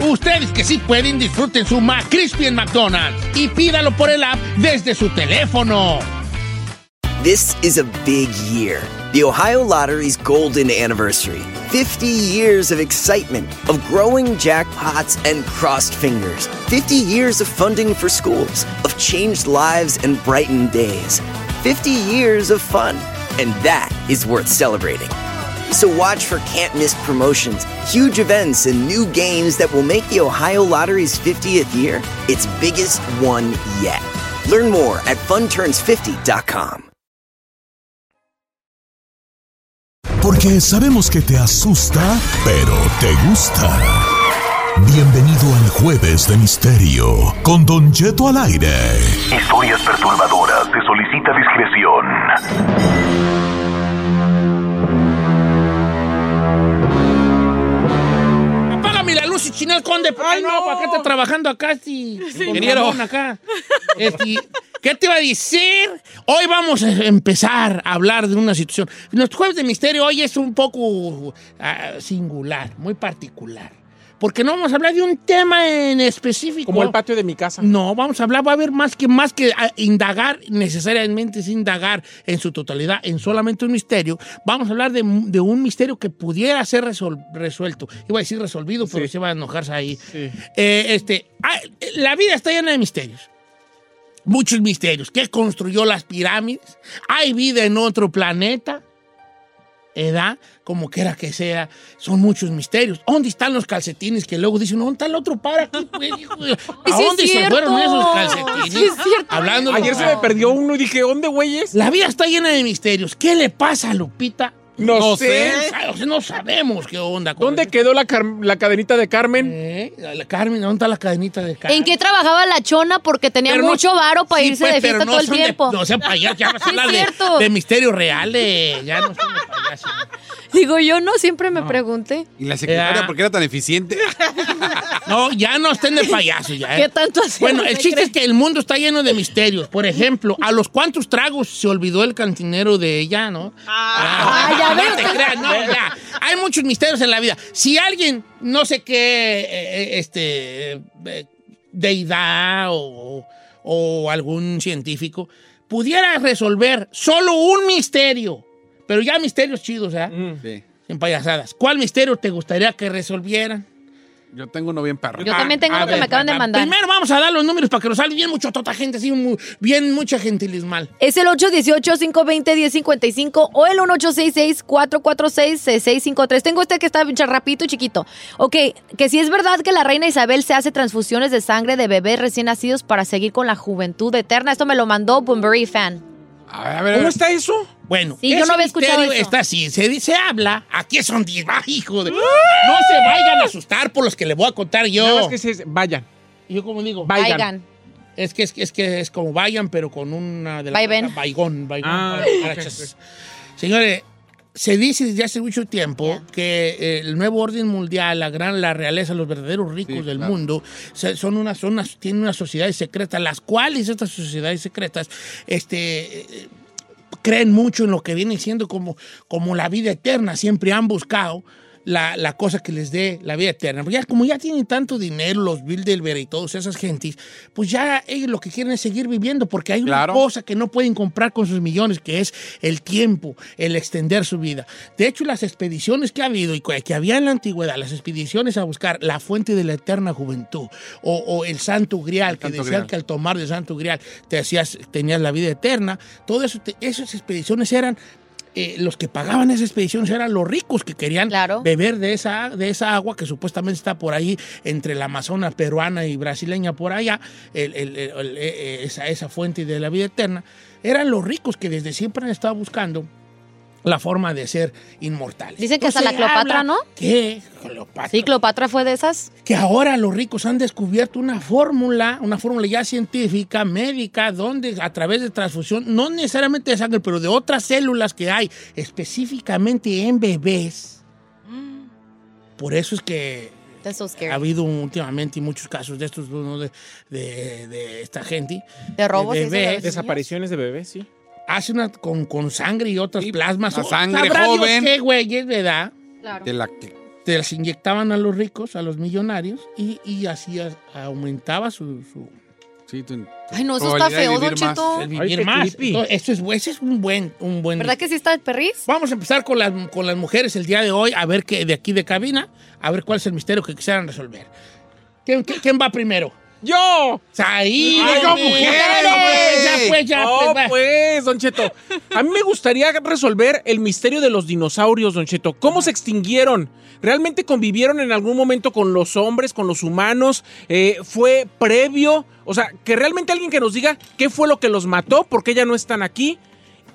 Ustedes que sí pueden, disfruten su McCrispy en McDonald's y pídalo por el app desde su teléfono. This is a big year. The Ohio Lottery's golden anniversary. 50 years of excitement, of growing jackpots and crossed fingers. 50 years of funding for schools, of changed lives and brightened days. 50 years of fun. And that is worth celebrating. So watch for can't miss promotions, huge events, and new games that will make the Ohio Lottery's 50th year its biggest one yet. Learn more at funturns50.com. Porque sabemos que te asusta, pero te gusta. Bienvenido al Jueves de Misterio con Don Cheto al aire. Historias perturbadoras. Se solicita discreción. Señor Conde. Ay, no, ¿para qué está trabajando acá? Sí, Ingeniero. acá. Este, ¿Qué te iba a decir? Hoy vamos a empezar a hablar de una situación. Nuestro jueves de misterio hoy es un poco ah, singular, muy particular. Porque no vamos a hablar de un tema en específico. Como el patio de mi casa. No, vamos a hablar, va a haber más que, más que indagar, necesariamente es indagar en su totalidad, en solamente un misterio. Vamos a hablar de, de un misterio que pudiera ser resol- resuelto. Iba a decir resolvido, pero se va a enojarse ahí. Eh, este, ah, la vida está llena de misterios. Muchos misterios. ¿Qué construyó las pirámides? ¿Hay vida en otro planeta? ¿Edad? Como quiera que sea, son muchos misterios. ¿Dónde están los calcetines que luego dicen, ¿dónde está el otro para aquí? pues, hijo de- ¿A sí es dónde se fueron esos calcetines? Sí es cierto. Hablando Ayer se me perdió uno y dije, ¿dónde, güeyes? La vida está llena de misterios. ¿Qué le pasa a Lupita? No sé. O sea, No sabemos qué onda. con ¿Dónde quedó la, la cadenita de Carmen? Eh, la Carmen, ¿dónde está la cadenita de Carmen? ¿En qué trabajaba la chona? Porque tenía Pero no- mucho varo para Sí, irse pues, de fiesta no todo el de- tiempo. no sean payasos, ya vas a Sí, es hablar de, cierto. de misterios reales. Ya no son de payasos. Digo, yo no siempre me pregunté. ¿Y la secretaria Ya. por qué era tan eficiente? No, ya no estén de payasos ya. ¿eh? ¿Qué tanto hacemos, Bueno, el chiste es que el mundo está lleno de misterios. Por ejemplo, ¿a los cuántos tragos se olvidó el cantinero de ella, no? Ah, ya no te creas, no, ya. Hay muchos misterios en la vida. Si alguien, no sé qué, eh, eh, este, eh, deidad o, o algún científico, pudiera resolver solo un misterio, pero ya misterios chidos, ¿eh? Sí. En payasadas. ¿Cuál misterio te gustaría que resolvieran? Yo tengo uno bien perro. Yo también tengo A uno que me acaban de mandar. Primero vamos a dar los números para que nos salga bien mucho tota gente, así, bien mucha gentilismal. Es el 818-520-1055 o el 1866-446-6653. Tengo este que está bien rapidito y chiquito. Ok, que si es verdad que la reina Isabel se hace transfusiones de sangre de bebés recién nacidos para seguir con la juventud eterna. Esto me lo mandó Boomberry Fan. A ver, a ver. ¿Cómo está eso? Bueno, Sí, yo no había escuchado eso. está así, se dice, habla, aquí son 10, ah, hijo de... No se vayan a asustar por los que le voy a contar yo. Nada más que se- vayan. Yo como digo, Vayan. Vayan. es que es, es que es como vayan, pero con una de las baigón, baigón, Ah, para- ok, parachas. Señores, se dice desde hace mucho tiempo que eh, el nuevo orden mundial, la gran, la realeza, los verdaderos ricos Sí, del claro. mundo, se- son unas, son unas, tienen unas sociedades secretas, las cuales estas sociedades secretas, este, eh, creen mucho en lo que viene siendo como, como la vida eterna, siempre han buscado la, la cosa que les dé la vida eterna. Porque ya, como ya tienen tanto dinero, los Bilderberg y todas esas gentes, pues ya ellos lo que quieren es seguir viviendo, porque hay Claro. una cosa que no pueden comprar con sus millones, que es el tiempo, el extender su vida. De hecho, las expediciones que ha habido y que había en la antigüedad, las expediciones a buscar la fuente de la eterna juventud o, o el santo grial, que Santo decían Grial. que al tomar del santo grial te hacías, tenías la vida eterna, te- esas expediciones eran eh, los que pagaban esas expediciones eran los ricos que querían Claro. beber de esa, de esa agua que supuestamente está por ahí entre la Amazona peruana y brasileña por allá, el- el- el- el- eh, esa, esa fuente de la vida eterna. Eran los ricos que desde siempre han estado buscando la forma de ser inmortales. Dicen que hasta la Cleopatra, ¿no? que Cleopatra, Sí, Cleopatra fue de esas. que ahora los ricos han descubierto una fórmula, una fórmula ya científica, médica, donde a través de transfusión, no necesariamente de sangre, pero de otras células que hay específicamente en bebés. Por eso es que so ha habido últimamente muchos casos de estos, ¿no? de, de- de esta gente. De robos de bebés. Desapariciones de bebés, sí. Hace una con, con sangre y otras plasmas. la sangre Sabrá Dios joven. qué güeyes, ¿verdad? Claro. De la que- te las inyectaban a los ricos, a los millonarios, y, y así aumentaba su, su- sí, tu- Ay, no, eso está de feo, Don vivir más. Cheto. el vivir más. Entonces, esto es, ese es un buen, un buen. ¿Verdad que sí está el perris? Vamos a empezar con las, con las mujeres el día de hoy, a ver qué de aquí de cabina, a ver cuál es el misterio que quisieran resolver. ¿Quién, quién- quién va primero? ¡Yo! Ahí, hombre. mujeres, Ya, hombre. pues, ya, No, pues, pues, Don Cheto. A mí me gustaría resolver el misterio de los dinosaurios, Don Cheto. ¿Cómo se extinguieron? ¿Realmente convivieron en algún momento con los hombres, con los humanos? Eh, ¿Fue previo? O sea, que realmente alguien que nos diga qué fue lo que los mató, por qué ya no están aquí.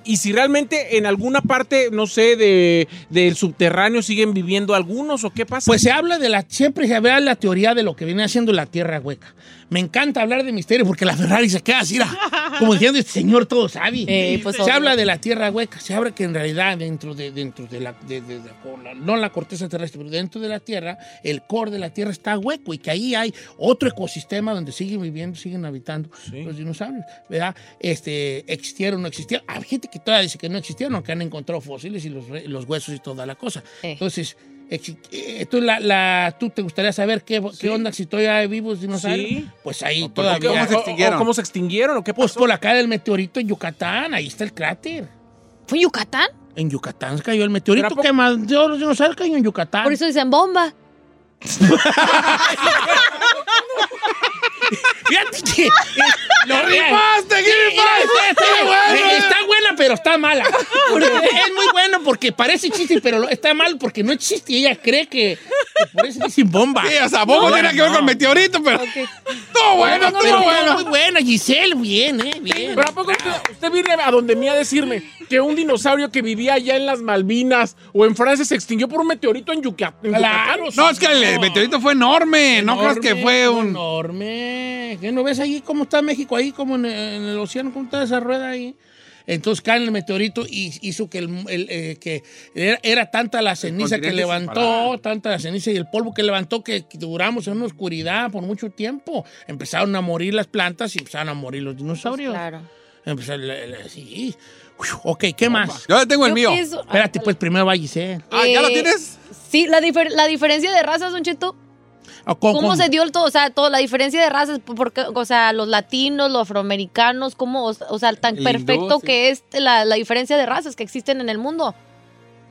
Y si realmente en alguna parte, no sé, de, del subterráneo siguen viviendo algunos o qué pasa. Pues se habla de la, siempre se habla la teoría de lo que viene haciendo la tierra hueca. Me encanta hablar de misterio porque la Ferrari se queda así, como diciendo, este señor todo sabe. Eh, pues, se obvio. habla de la tierra hueca, se habla que en realidad dentro de, dentro de la, de- de- de- con la- no la corteza terrestre, pero dentro de la tierra, el core de la tierra está hueco y que ahí hay otro ecosistema donde siguen viviendo, siguen habitando los dinosaurios, ¿verdad? Este, existieron, no existieron. Hay gente que todavía dice que no existieron, aunque han encontrado fósiles y los, huesos y toda la cosa. Entonces, eh, ¿tú, la, la- ¿tú te gustaría saber qué, qué onda si todavía vivos dinosaurios? Sí. Pues ahí ¿Por qué? todavía. ¿Cómo se extinguieron? ¿O cómo se extinguieron o qué Pues por la caída del meteorito en Yucatán, ahí está el cráter. ¿Fue en Yucatán? En Yucatán se cayó el meteorito que mandó los dinosaurios cayó en Yucatán. Por eso dicen bomba. Fíjate que. eh, lo rifaste, Sí, qué mira, rifaste, está, buena, pero está mala. Es muy bueno porque parece chiste, pero está mal porque no existe. Y ella cree que, que por eso dicen bomba. Sí, o sea, bomba tiene que ver con meteorito, pero. Todo bueno, Pero todo bueno. Muy buena, Giselle, bien, ¿eh? Bien. Pero ¿a poco usted, usted viene a donde mía a decirme que un dinosaurio que vivía allá en las Malvinas o en Francia se extinguió por un meteorito en Yucatán? Claro, No, es que el meteorito fue enorme. No creas que fue un. Enorme. ¿Qué no ves ahí cómo está México ahí, como en, en el océano, cómo está esa rueda ahí? Entonces cae en el meteorito y hizo que, el, el, eh, que era, era tanta la ceniza que levantó, separado. tanta la ceniza y el polvo que levantó que, duramos en una oscuridad por mucho tiempo. Empezaron a morir las plantas y empezaron a morir los dinosaurios. Claro. Empezaron, sí. Ok, ¿qué más? Yo tengo el Yo mío. pienso- Espérate, pues primero va Giselle. Ah, ¿ya lo Eh, tienes? Sí, la, difer- la diferencia de razas, Don Cheto. ¿Cómo, se dio el todo? O sea, todo, la diferencia de razas, porque, o sea, los latinos, los afroamericanos, ¿cómo, o, sea, tan perfecto sí. que es la, la diferencia de razas que existen en el mundo?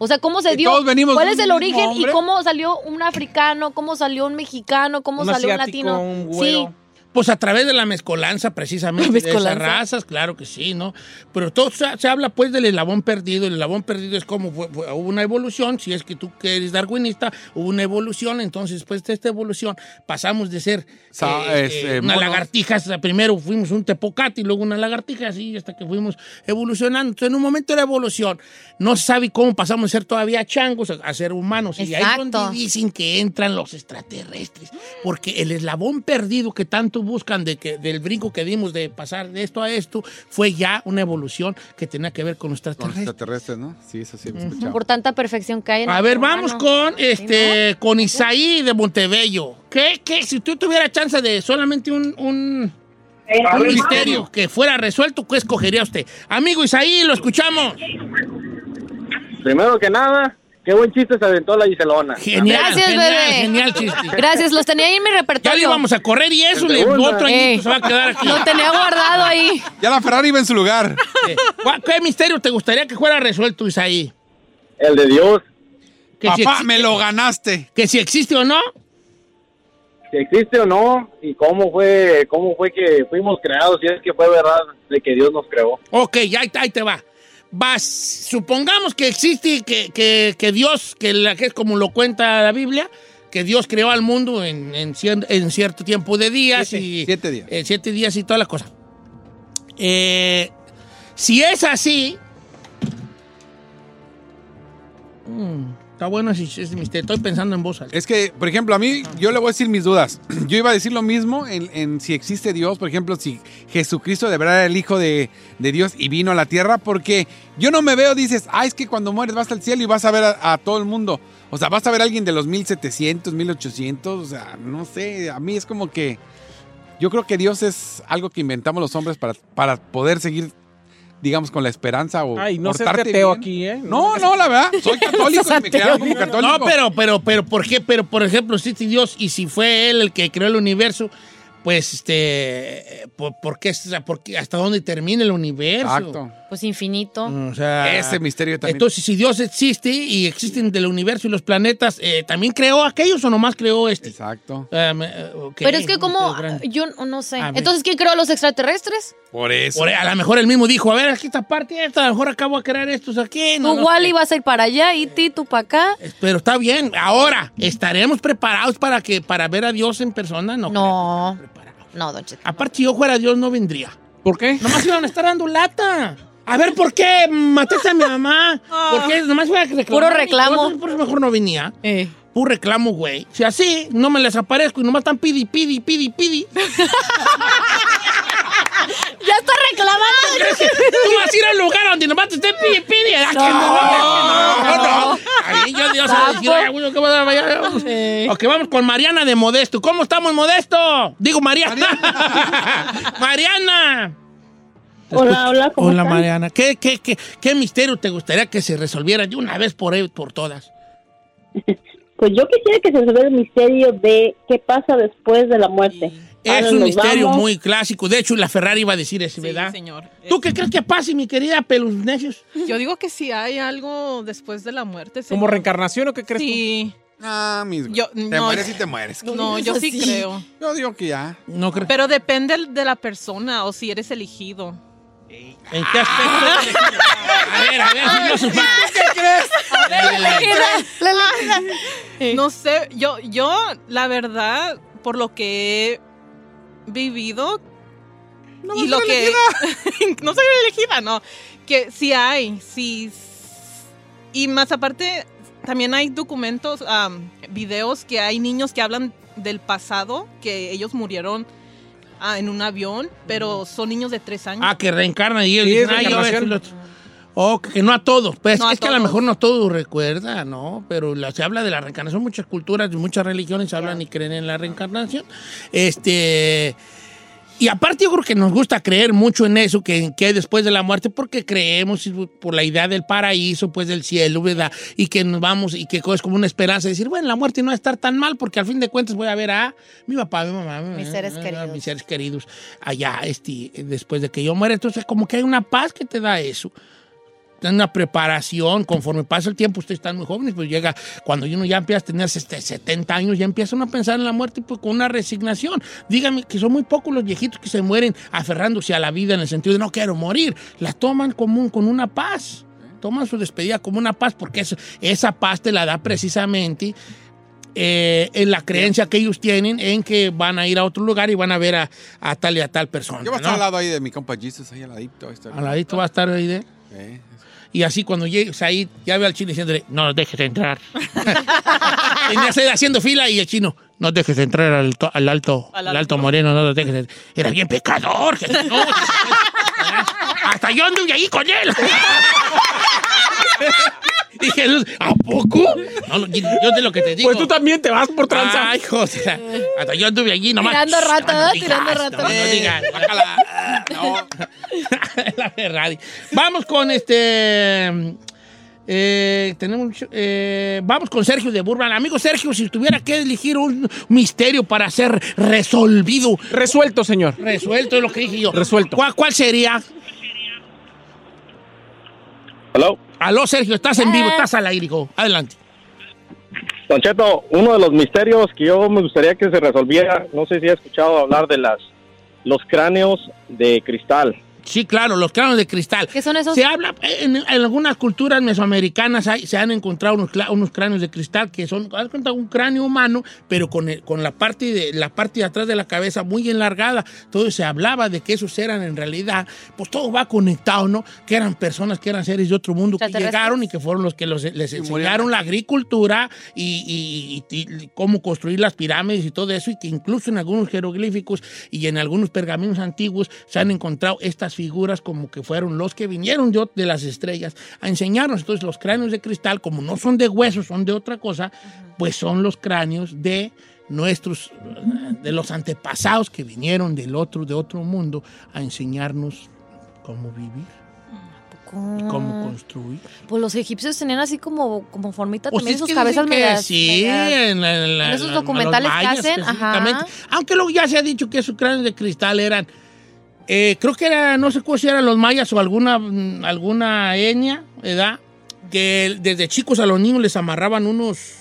O sea, ¿cómo se dio? ¿Cuál es el origen y cómo salió un africano, cómo salió un mexicano, cómo Un salió un latino? un sí. Pues a través de la mezcolanza, precisamente, La de esas mezcolanza. razas, claro que sí, ¿no? Pero todo se, se habla, pues, del eslabón perdido. El eslabón perdido es como fue- fue- hubo una evolución, si es que tú que eres darwinista, hubo una evolución, entonces, después de esta evolución, pasamos de ser eh, es, eh, eh, una monos. lagartija, primero fuimos un tepocate y luego una lagartija, así, hasta que fuimos evolucionando. Entonces, en un momento de la evolución, no se sabe cómo pasamos de ser todavía changos a, a ser humanos. Y ahí es donde Exacto. dicen que entran los extraterrestres, porque el eslabón perdido que tanto buscan de que, del brinco que dimos de pasar de esto a esto fue ya una evolución que tenía que ver con Con extraterrestres. ¿no? Sí, eso sí lo he escuchado. Por tanta perfección que hay en A ver, vamos humano. con este con Isaí de Montebello. ¿Qué, qué? Si tú tuvieras chance de solamente un, un, un misterio que fuera resuelto, ¿qué escogería usted? Amigo Isaí, lo escuchamos. Primero que nada, qué buen chiste se aventó la Giselona. Genial, Gracias, genial, bebé. genial chiste. Gracias, los tenía ahí en mi Ya repertorio. le íbamos a correr y eso, le, otro añito Eh. se va a quedar aquí. Lo tenía guardado ahí. Ya la Ferrari iba en su lugar. Eh, ¿cuál- ¿Qué misterio te gustaría que fuera resuelto, Isaí? El de Dios, Que Papá, me lo ganaste. Que si existe o no. si existe o no, y cómo fue, cómo fue que fuimos creados, si es que fue verdad de que Dios nos creó. Ok, ya ahí, ahí te va. Vas, supongamos que existe, que, que, que Dios, que, la, que es como lo cuenta la Biblia, que Dios creó al mundo en, en, cien- en cierto tiempo de días Siete, y siete días. eh, siete días y toda la cosa. Eh, si es así, mm, está bueno si misterio. Estoy pensando en alta. Es que, por ejemplo, a mí, yo le voy a decir mis dudas. Yo iba a decir lo mismo en, si existe Dios, por ejemplo, si Jesucristo de verdad era el Hijo de, de Dios y vino a la tierra, porque yo no me veo, dices, ah, es que cuando mueres vas al cielo y vas a ver a, a todo el mundo. O sea, vas a ver a alguien de los 1700, 1800, o sea, no sé, a mí es como que yo creo que Dios es algo que inventamos los hombres para, para poder seguir, digamos, con la esperanza o Ay, no seas portarte ateo bien. aquí, ¿eh? No, no, la verdad, soy católico y me criaron como católico. No, pero, pero, pero, ¿por qué? Pero, por ejemplo, existe Dios y si fue Él el que creó el universo, pues, este, ¿por, por qué, por qué- hasta dónde termina el universo? Exacto. Pues infinito. O sea, Ese misterio también. Entonces, si Dios existe y existen del universo y los planetas, eh, ¿también creó aquellos o nomás creó este? Exacto. Eh, eh, Pero es que como, yo no sé. A ver. Entonces, ¿quién creó a los extraterrestres? Por eso. Por- a lo mejor él mismo dijo, a ver, aquí esta parte, esta, a lo mejor acabo de crear estos aquí. No, tú, no Wally, vas a ir para allá y ti, tú para acá. Pero está bien. Ahora, ¿estaremos preparados para que para ver a Dios en persona? No. No. No, Don Cheto. Aparte, si yo fuera Dios, no vendría. ¿Por qué? Nomás iban a estar dando lata. A ver, ¿por qué mataste a mi mamá? ¿Por qué? Nomás iba a reclamar Puro reclamo. Por eso mejor no venía. Eh. Puro reclamo, güey. Si así no me les aparezco y nomás están pidi, pidi, pidi, pidi. Ya está reclamando. Tú vas a ir al lugar donde nomás te estén pidi, pidi. Ah, que no, no, no. A mí, yo, Dios, a decir, "Oye, güey, ¿qué va a dar? Vaya, vamos". Ok, vamos con Mariana de Modesto. ¿Cómo estamos, Modesto? Digo, Mariana. Mariana. Hola, hola, ¿cómo Hola, están? Mariana. ¿Qué, qué, qué, ¿Qué misterio te gustaría que se resolviera de una vez por, por todas? Pues yo quisiera que se resolviera el misterio de qué pasa después de la muerte. Es un misterio vamos. muy clásico. De hecho, la Ferrari iba a decir eso, ¿verdad? señor. ¿Tú qué crees que pase, mi querida Pelus Necios? Yo digo que si hay algo después de la muerte. ¿Como reencarnación o qué crees Sí. Ah, mis Yo, Te no, mueres y te mueres. No, yo sí creo. Yo digo que ya. No creo. Pero depende de la persona o si eres elegido. ¿En qué aspecto? a ver, a ver, filósofa. ¿Qué crees? No sé, yo, yo, la verdad, por lo que he vivido y lo soy que no soy elegida, no, que sí hay, sí, y más aparte también hay documentos, videos que hay niños que hablan del pasado, que ellos murieron ah, en un avión, pero son niños de tres años. Ah, que reencarna y él Sí, dice, es "Ay, yo. Oh, que no a todos. Pues No a es que a lo mejor no todos recuerda, ¿no? Pero la- se habla de la reencarnación. Muchas culturas y muchas religiones hablan y creen en la reencarnación. Este. Y aparte yo creo que nos gusta creer mucho en eso, que, que hay después de la muerte, porque creemos por la idea del paraíso, pues del cielo, ¿verdad? Y que nos vamos, y que es como una esperanza de decir, bueno, la muerte no va a estar tan mal, porque al fin de cuentas voy a ver a mi papá, mi mamá, Mis seres a queridos. mis seres queridos allá, este, después de que yo muera. Entonces, como que hay una paz que te da eso una preparación, conforme pasa el tiempo, ustedes están muy jóvenes, pues llega, cuando uno ya empieza a tener este, 70 años, ya empieza uno a pensar en la muerte pues, con una resignación. Dígame que son muy pocos los viejitos que se mueren aferrándose a la vida en el sentido de no quiero morir, la toman como un- con una paz, toman su despedida como una paz, porque eso- esa paz te la da precisamente eh, en la creencia que ellos tienen en que van a ir a otro lugar y van a ver a, a tal y a tal persona. Yo voy a estar ¿no? al lado ahí de mi compa Jesus, ahí al ladito. ahí. Al ladito va a estar ahí de... Y así cuando llegues ahí, ya ve al chino diciéndole, no nos dejes entrar. Tenías ahí haciendo fila y el chino, no dejes entrar al, to- al alto, Al al alto. moreno, no nos dejes entrar. Era bien pecador. No. Hasta yo anduve ahí con él. Jesús, ¿a poco? No, yo de lo que te digo. Pues tú también te vas por tranza. Ay, José. Hasta yo anduve allí nomás. Tirando rata, no Tirando no, rata. No, digas. Bájala. No. La Ferrari. Vamos con este. eh, tenemos mucho- eh, vamos con Sergio de Burban. Amigo Sergio, si tuviera que elegir un misterio para ser resolvido, Resuelto, señor. resuelto es lo que dije yo. Resuelto. ¿Cuál, cuál sería? Hello. Aló, Sergio, estás en Eh. vivo, estás al aire, hijo. Adelante. Don Cheto, uno de los misterios que yo me gustaría que se resolviera, no sé si ha escuchado hablar de las los cráneos de cristal. Sí, claro, los cráneos de cristal. ¿Qué son esos? Se habla, en, en algunas culturas mesoamericanas hay- se han encontrado unos, unos cráneos de cristal que son, haz cuenta, un cráneo humano, pero con, el- con la, parte de, la parte de atrás de la cabeza muy enlargada. Todo se hablaba de que esos eran en realidad, pues todo va conectado, ¿no? Que eran personas que eran seres de otro mundo que llegaron y que fueron los que los- les enseñaron la agricultura y, y- y- y cómo construir las pirámides y todo eso, y que incluso en algunos jeroglíficos y en algunos pergaminos antiguos se han encontrado estas figuras como que fueron los que vinieron ot- de las estrellas a enseñarnos. Entonces los cráneos de cristal, como no son de huesos, son de otra cosa, pues son los cráneos de nuestros, de los antepasados que vinieron del otro, de otro mundo a enseñarnos cómo vivir y cómo construir. Pues los egipcios tenían así como, como formita Pues también sus cabezas que medias. Sí, medias- en, la- en la- en esos documentales que hacen, ajá. Aunque luego ya se ha dicho que esos cráneos de cristal eran, eh, creo que era, no sé si eran los mayas o alguna, mm, alguna etnia, ¿verdad? Que desde chicos a los niños les amarraban unos...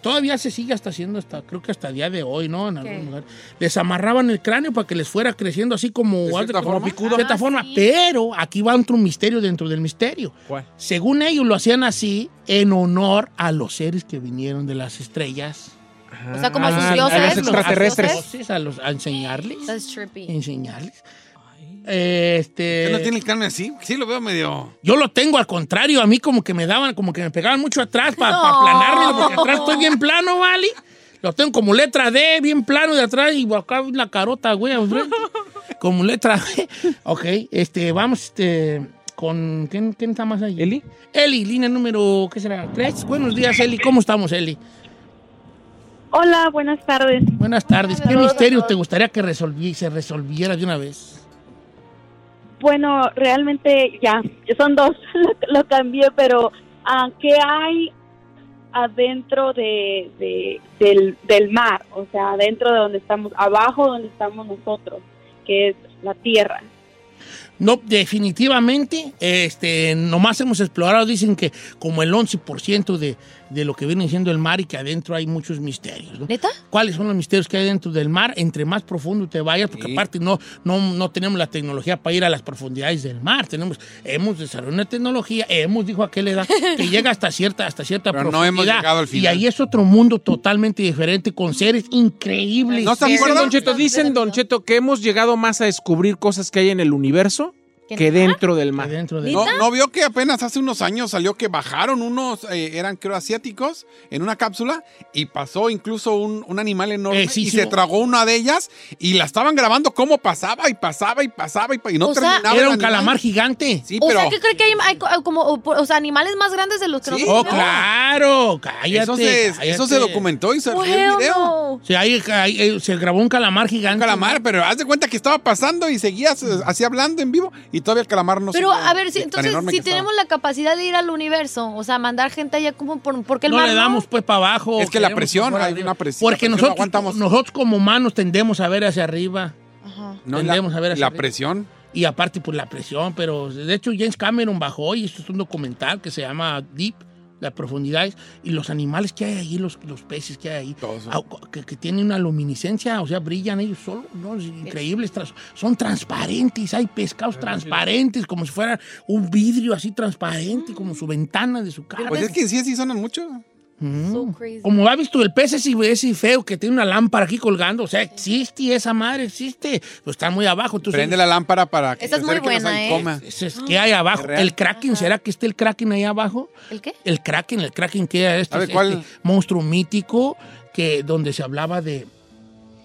Todavía se sigue hasta haciendo hasta, creo que hasta el día de hoy, ¿no? En algún lugar. Les amarraban el cráneo para que les fuera creciendo así como, ¿De cierta como forma? picudo. De cierta forma. Pero aquí va otro misterio dentro del misterio. ¿Cuál? Según ellos lo hacían así en honor a los seres que vinieron de las estrellas. O sea, como Ah, sus a dioses. los los extraterrestres. dioses, a, los, a enseñarles. That's trippy. Enseñarles. Este. ¿Usted no tiene el carne así? Sí, lo veo medio. Yo lo tengo al contrario, a mí como que me daban, como que me pegaban mucho atrás para No. aplanármelo, porque atrás estoy bien plano, ¿vale? Lo tengo como letra D, bien plano de atrás y acá la carota, güey, como letra D. Ok, este, vamos, este, con, ¿quién, quién está más ahí? ¿Eli? Eli, línea número, ¿qué será? ¿Tres? Buenos días, Eli, ¿cómo estamos, Eli? Hola, buenas tardes. Buenas tardes. ¿Qué misterio te gustaría que resolvi- se resolviera de una vez? Bueno, realmente ya, son dos, lo, lo cambié, pero ah, ¿qué hay adentro de, de- del, del mar? O sea, adentro de donde estamos, abajo donde estamos nosotros, que es la tierra. No, definitivamente, este, nomás hemos explorado, dicen que como el 11% de, de lo que viene siendo el mar y que adentro hay muchos misterios. ¿no? ¿Neta? ¿Cuáles son los misterios que hay dentro del mar? Entre más profundo te vayas, porque Sí. aparte no, no, no tenemos la tecnología para ir a las profundidades del mar. Tenemos, hemos desarrollado una tecnología, hemos, dijo aquel edad, que llega hasta cierta, hasta cierta Pero no hemos llegado al Y final. ahí es otro mundo totalmente diferente, con seres increíbles. ¿No Dicen, acuerdo? Don Cheto, dicen, Don Cheto, que hemos llegado más a descubrir cosas que hay en el universo ¿Que dentro del mar. Dentro ¿No, ¿No vio que apenas hace unos años salió que bajaron unos, eh, eran creo asiáticos, en una cápsula y pasó incluso un, un animal enorme Eh, sí, y sí. se tragó una de ellas y la estaban grabando cómo pasaba y pasaba y pasaba y, y no O sea, terminaba. Era un calamar gigante. Sí, O pero sea, ¿qué cree que hay, hay co- como o, sea, animales más grandes de los que Sí. nosotros Oh, claro, cállate. eso, se, cállate. eso se documentó y el video. no. Sí, ahí, ahí, eh, se grabó un calamar gigante. Un calamar, pero haz de cuenta que estaba pasando y seguías eh, así hablando en vivo y todavía el calamar no Pero a ver, si, entonces, si estaba. tenemos la capacidad de ir al universo, o sea, mandar gente allá, como por, ¿por qué el No mar le damos pues para abajo. Es que la presión, por hay arriba. una presión, Porque presión nosotros, aguantamos. nosotros como humanos tendemos a ver hacia arriba. Ajá. No, tendemos la, a ver hacia la arriba. presión. Y aparte, pues la presión. Pero de hecho, James Cameron bajó y esto es un documental que se llama Deep, las profundidades. Y los animales que hay ahí, los, los peces que hay ahí, que, que tienen una luminiscencia, o sea, brillan ellos solos, ¿no? Es increíbles. Son transparentes, hay pescados transparentes, como si fuera un vidrio así transparente, como su ventana de su casa. Pues es que sí, sí sonan mucho. Mm. So crazy. Como ha visto el pez ese, ese feo que tiene una lámpara aquí colgando. O sea, existe esa madre, existe. Pero está muy abajo. Entonces, Prende la lámpara para que Esa se es muy buena, ahí ¿eh? coma. Es- ¿Qué hay abajo? Es. El Kraken, ¿será que esté el Kraken ahí abajo? ¿El qué? El Kraken, el Kraken que era este, ¿Sabe este cuál? monstruo mítico que donde se hablaba de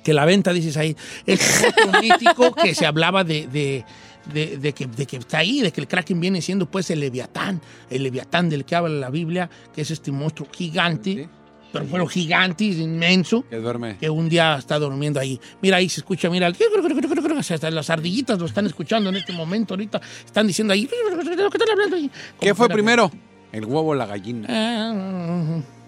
que la venta dices ahí, el monstruo mítico que se hablaba de, de, de- de que, de que está ahí, de que el Kraken viene siendo pues el Leviatán, el Leviatán del que habla la Biblia, que es este monstruo gigante, Sí. pero bueno, gigante, inmenso, Que duerme. que un día está durmiendo ahí. Mira, ahí se escucha, mira, el- hasta las ardillitas lo están escuchando en este momento ahorita, están diciendo ahí, ¿qué están hablando ahí? ¿Qué Como fue primero? El huevo o la gallina. Ah,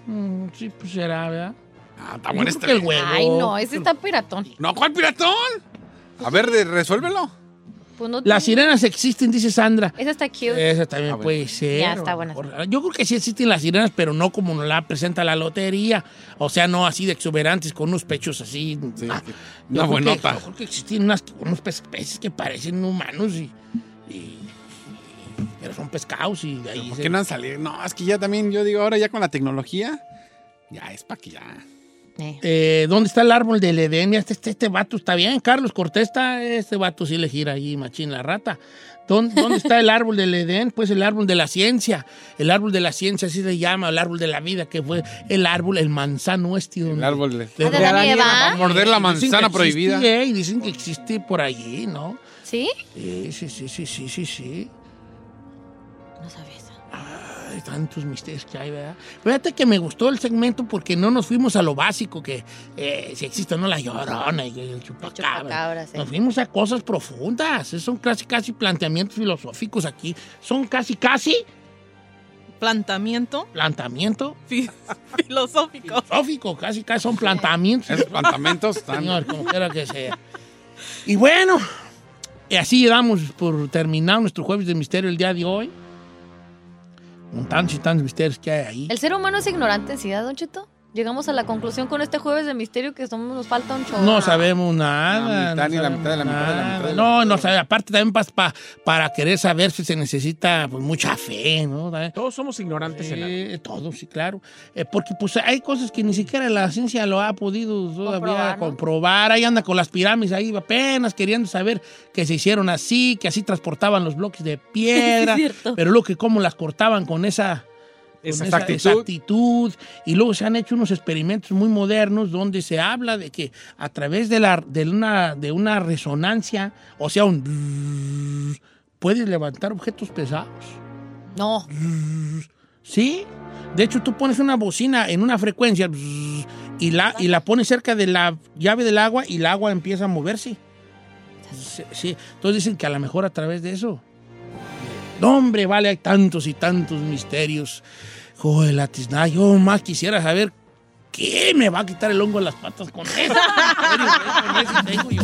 mm, sí, pues será, ¿verdad? Ah, está esta. que el huevo. Ay, no, ese está piratón. No, ¿cuál piratón? A ver, de- resuélvelo. Pues no Las tiene- sirenas existen, dice Sandra. Esa está cute. Esa también Ah, bueno. puede ser. Ya, está buena. Yo creo que sí existen las sirenas, pero no como nos la presenta la lotería. O sea, no así de exuberantes, con unos pechos así. Sí, Ah, sí. yo Una creo que- buenota. yo creo que existen unas- unos pe- peces que parecen humanos y, y- pero son pescados y de ahí ¿Por se- qué no han salido? No, es que ya también, yo digo, ahora ya con la tecnología, ya es para que ya. Eh. Eh, ¿Dónde está el árbol del Edén? Este, este, este vato está bien, Carlos Cortés está, este vato sí le gira ahí, machín la rata. ¿Dónde, dónde está el árbol del Edén? Pues el árbol de la ciencia. El árbol de la ciencia, así se llama, el árbol de la vida, que fue el árbol, el manzano este. El donde- árbol de... de- ¿Ah, de Adán y Eva? Morder la manzana existe, prohibida. eh, y dicen que existe por allí, ¿no? ¿Sí? Sí, sí, sí, sí, sí, sí, Ay, tantos misterios que hay, ¿verdad? Fíjate que me gustó el segmento porque no nos fuimos a lo básico, que eh, si existe o no la llorona y el chupacabra. chupacabra, sí. Nos fuimos a cosas profundas. Son casi, casi planteamientos filosóficos aquí. Son casi, casi Plantamiento planteamiento fi- filosófico. filosófico. Casi, casi son planteamientos. Esos plantamentos están... Señor, como quiera que sea. Y bueno, y así damos por terminado nuestro jueves de misterio el día de hoy. Con tantos y tantos misterios que hay ahí. ¿El ser humano es ignorante en sí, Don Cheto? Llegamos a la conclusión con este jueves de misterio que somos, nos falta un show. No sabemos nada. La mitad, no ni la sabemos mitad de la mitad de la mitad de la No, no, sabe, aparte también pa- pa- para querer saber si se necesita pues, mucha fe, ¿no? Todos somos ignorantes en algo. Eh, todos, sí, claro. Eh, porque pues hay cosas que ni siquiera la ciencia lo ha podido todavía Comprobar, comprobar. ¿no? Ahí anda con las pirámides, ahí apenas queriendo saber que se hicieron así, que así transportaban los bloques de piedra. Sí, es cierto. pero lo que cómo las cortaban con esa Esa esa exactitud. exactitud. Y luego se han hecho unos experimentos muy modernos donde se habla de que a través de, la, de, una, de una resonancia, o sea, un... puedes levantar objetos pesados. No. ¿Sí? De hecho, tú pones una bocina en una frecuencia y la, y la pones cerca de la llave del agua y el agua empieza a moverse. Sí, sí. Entonces dicen que a lo mejor a través de eso. No, hombre, vale, hay tantos y tantos misterios. Joder, la tiznada. Yo más quisiera saber qué me va a quitar el hongo de las patas con eso. Con eso tengo yo.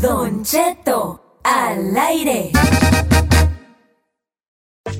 Don Cheto, al aire.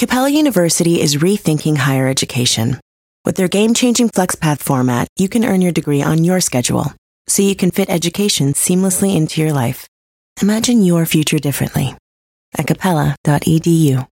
Capella University is rethinking higher education. With their game changing FlexPath format, you can earn your degree on your schedule, so you can fit education seamlessly into your life. Imagine your future differently at capella.edu.